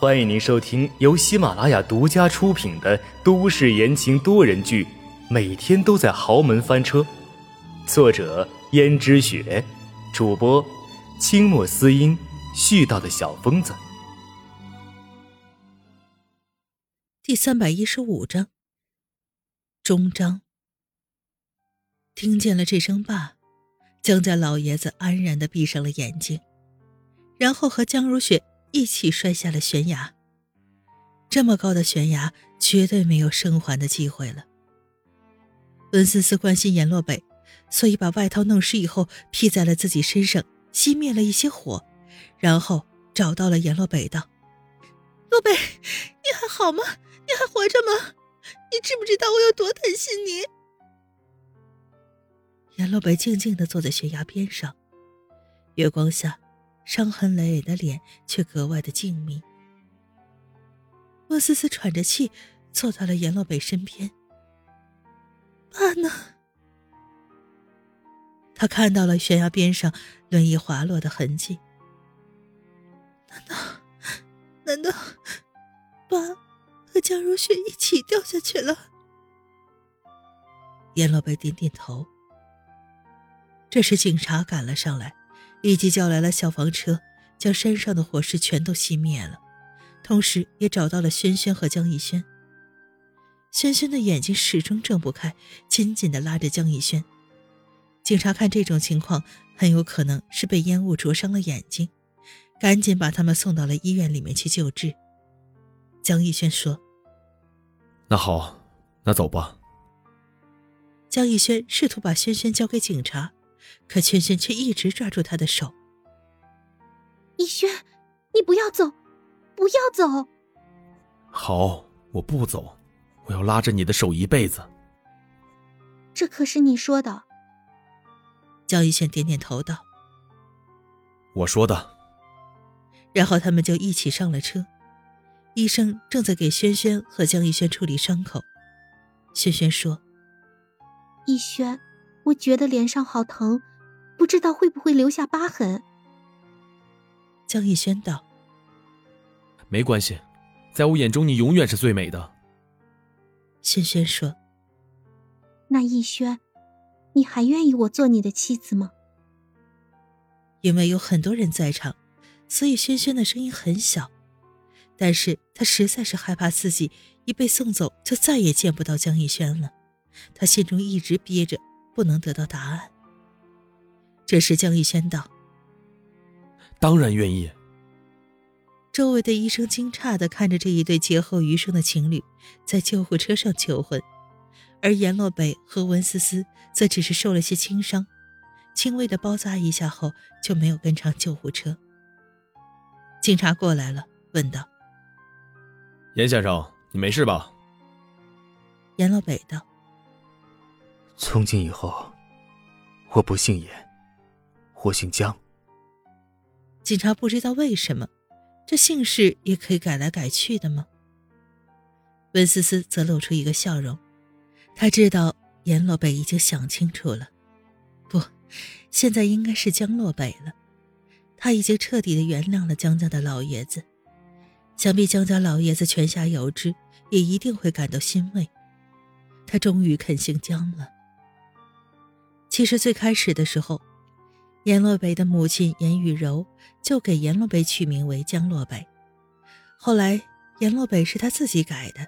欢迎您收听由喜马拉雅独家出品的都市言情多人剧《每天都在豪门翻车》，作者：胭脂雪，主播：清墨思音，絮叨的小疯子。第三百一十五章，终章。听见了这声爸，江家老爷子安然的闭上了眼睛。然后和江如雪一起摔下了悬崖。这么高的悬崖，绝对没有生还的机会了。温思思关心阎洛北，所以把外套弄湿以后披在了自己身上，熄灭了一些火，然后找到了阎洛北，道：“洛北，你还好吗？你还活着吗？你知不知道我有多担心你？”阎洛北静静的坐在悬崖边上，月光下。伤痕累累的脸却格外的静谧。莫思思喘着气坐到了阎洛北身边。爸呢？他看到了悬崖边上轮椅滑落的痕迹。难道，难道，爸和江如雪一起掉下去了？阎洛北点点头。这时警察赶了上来。立即叫来了消防车，将山上的火势全都熄灭了，同时也找到了轩轩和江逸轩。轩轩的眼睛始终睁不开，紧紧地拉着江逸轩。警察看这种情况，很有可能是被烟雾灼伤了眼睛，赶紧把他们送到了医院里面去救治。江逸轩说：“那好，那走吧。”江逸轩试图把轩轩交给警察。可轩轩却一直抓住他的手。逸轩，你不要走，不要走！好，我不走，我要拉着你的手一辈子。这可是你说的。江逸轩点点头道：“我说的。”然后他们就一起上了车。医生正在给轩轩和江逸轩处理伤口。轩轩说：“逸轩。”我觉得脸上好疼，不知道会不会留下疤痕。江逸轩道：“没关系，在我眼中你永远是最美的。”轩轩说：“那逸轩，你还愿意我做你的妻子吗？”因为有很多人在场，所以轩轩的声音很小，但是他实在是害怕自己一被送走就再也见不到江逸轩了，他心中一直憋着。不能得到答案。这时，江逸轩道：“当然愿意。”周围的医生惊诧的看着这一对劫后余生的情侣在救护车上求婚，而阎洛北和文思思则只是受了些轻伤，轻微的包扎一下后就没有跟上救护车。警察过来了，问道：“严先生，你没事吧？”阎洛北道。从今以后，我不姓严，我姓江。警察不知道为什么，这姓氏也可以改来改去的吗？温思思则露出一个笑容，他知道严洛北已经想清楚了，不，现在应该是江洛北了。他已经彻底的原谅了江家的老爷子，想必江家老爷子泉下有知，也一定会感到欣慰。他终于肯姓江了。其实最开始的时候，阎洛北的母亲阎雨柔就给阎洛北取名为江洛北。后来阎洛北是他自己改的，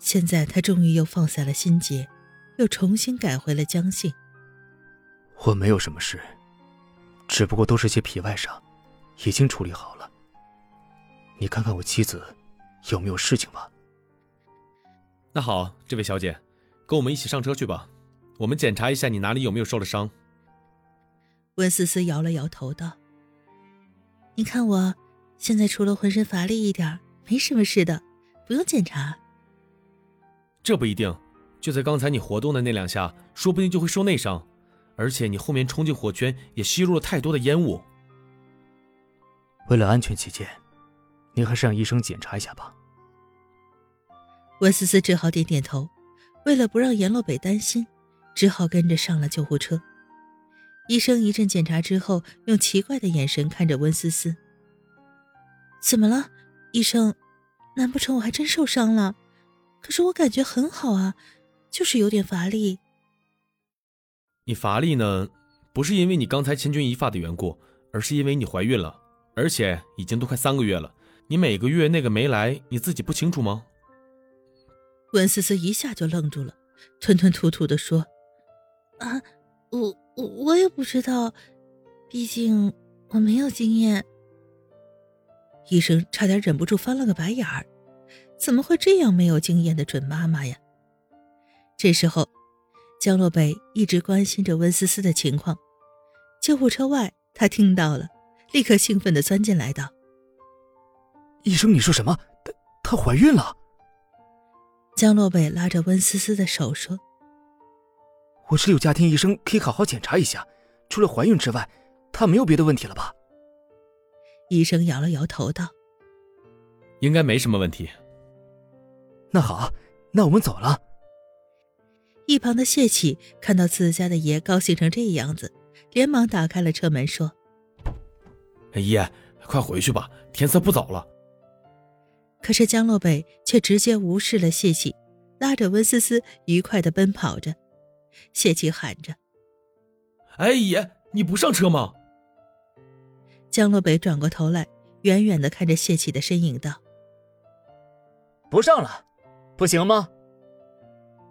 现在他终于又放下了心结，又重新改回了江姓。我没有什么事，只不过都是些皮外伤，已经处理好了。你看看我妻子有没有事情吧。那好，这位小姐，跟我们一起上车去吧。我们检查一下你哪里有没有受了伤。温思思摇了摇头道：“你看我，现在除了浑身乏力一点，没什么事的，不用检查。”这不一定，就在刚才你活动的那两下，说不定就会受内伤，而且你后面冲进火圈也吸入了太多的烟雾。为了安全起见，您还是让医生检查一下吧。温思思只好点点头，为了不让阎洛北担心。只好跟着上了救护车。医生一阵检查之后，用奇怪的眼神看着温思思：“怎么了？医生，难不成我还真受伤了？可是我感觉很好啊，就是有点乏力。你乏力呢，不是因为你刚才千钧一发的缘故，而是因为你怀孕了，而且已经都快三个月了。你每个月那个没来，你自己不清楚吗？温思思一下就愣住了，吞吞吐吐的说：“啊，我我我也不知道，毕竟我没有经验。”医生差点忍不住翻了个白眼儿，怎么会这样没有经验的准妈妈呀？这时候，江洛北一直关心着温思思的情况。救护车外，他听到了，立刻兴奋的钻进来道：“医生，你说什么？她她怀孕了？”江洛北拉着温思思的手说：“我这里有家庭医生，可以好好检查一下。除了怀孕之外，她没有别的问题了吧？”医生摇了摇头道：“应该没什么问题。”那好，那我们走了。一旁的谢启看到自家的爷高兴成这样子，连忙打开了车门说：“爷，快回去吧，天色不早了。”可是江洛北却直接无视了谢启，拉着温思思愉快的奔跑着。谢启喊着：“哎，爷，你不上车吗？”江洛北转过头来，远远的看着谢启的身影，道：“不上了，不行吗？”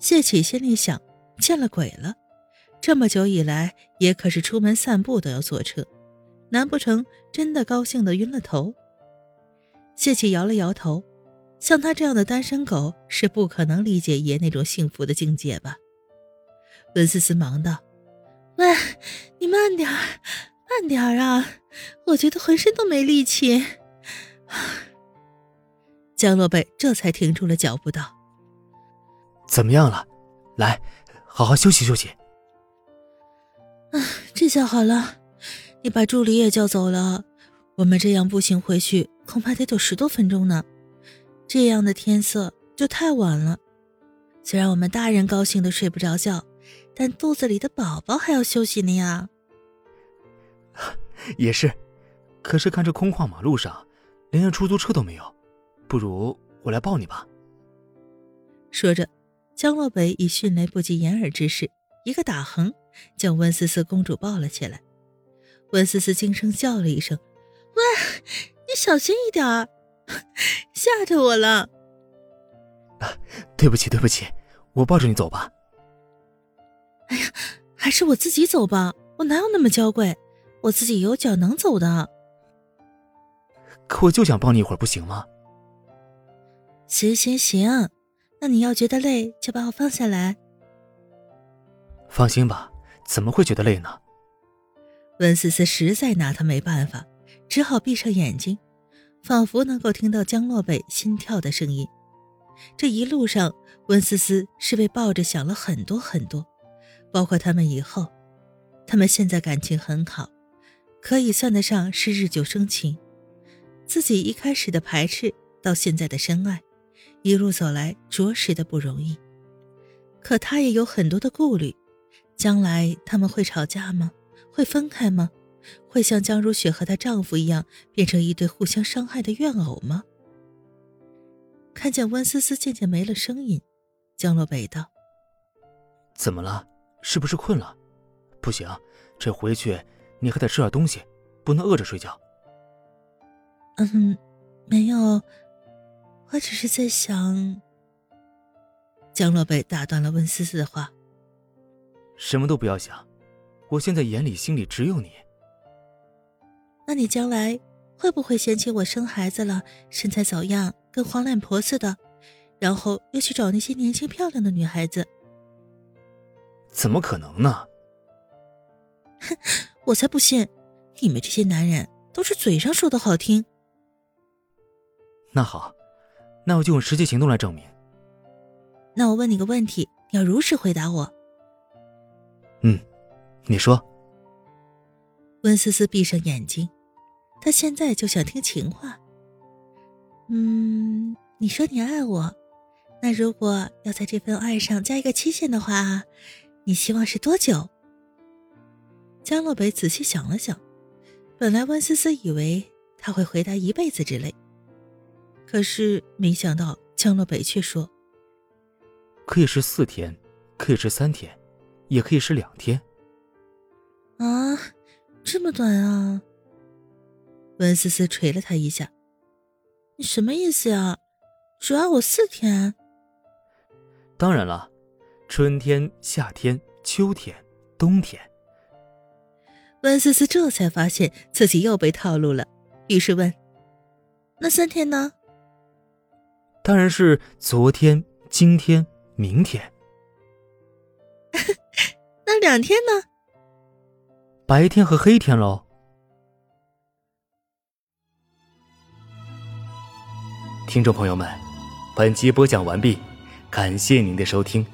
谢启心里想：见了鬼了，这么久以来，爷可是出门散步都要坐车，难不成真的高兴的晕了头？谢启摇了摇头，像他这样的单身狗是不可能理解爷那种幸福的境界吧？温思思忙道：“喂，你慢点儿。”慢点儿啊！我觉得浑身都没力气。江洛北这才停住了脚步，道：“怎么样了？来，好好休息休息。”啊，这下好了。你把助理也叫走了，我们这样步行回去，恐怕得走十多分钟呢。这样的天色就太晚了。虽然我们大人高兴的睡不着觉，但肚子里的宝宝还要休息呢呀。也是，可是看这空旷马路上，连辆出租车都没有，不如我来抱你吧。说着，江洛北以迅雷不及掩耳之势，一个打横，将温思思公主抱了起来。温思思惊声叫了一声：“喂，你小心一点儿，吓着我了。”啊，对不起，对不起，我抱着你走吧。还是我自己走吧，我哪有那么娇贵。我自己有脚能走的，可我就想抱你一会儿，不行吗？行行行，那你要觉得累，就把我放下来。放心吧，怎么会觉得累呢？温思思实在拿他没办法，只好闭上眼睛，仿佛能够听到江洛北心跳的声音。这一路上，温思思是被抱着想了很多很多，包括他们以后，他们现在感情很好。可以算得上是日久生情，自己一开始的排斥到现在的深爱，一路走来着实的不容易。可他也有很多的顾虑，将来他们会吵架吗？会分开吗？会像江如雪和她丈夫一样变成一对互相伤害的怨偶吗？看见温思思渐渐没了声音，江洛北道：“怎么了？是不是困了？不行，这回去。”你还得吃点东西，不能饿着睡觉。嗯，没有，我只是在想。江洛北打断了温思思的话：“什么都不要想，我现在眼里心里只有你。那你将来会不会嫌弃我生孩子了，身材走样，跟黄脸婆似的，然后又去找那些年轻漂亮的女孩子？怎么可能呢？哼！”我才不信，你们这些男人都是嘴上说的好听。那好，那我就用实际行动来证明。那我问你个问题，你要如实回答我。嗯，你说。温思思闭上眼睛，她现在就想听情话。嗯，你说你爱我，那如果要在这份爱上加一个期限的话，你希望是多久？江洛北仔细想了想，本来温思思以为他会回答一辈子之类，可是没想到江洛北却说：“可以是四天，可以是三天，也可以是两天。”啊，这么短啊！温思思捶了他一下：“你什么意思呀？只要我四天？”当然了，春天、夏天、秋天、冬天。温思思这才发现自己又被套路了，于是问：“那三天呢？”当然是昨天、今天、明天。那两天呢？白天和黑天喽。听众朋友们，本集播讲完毕，感谢您的收听。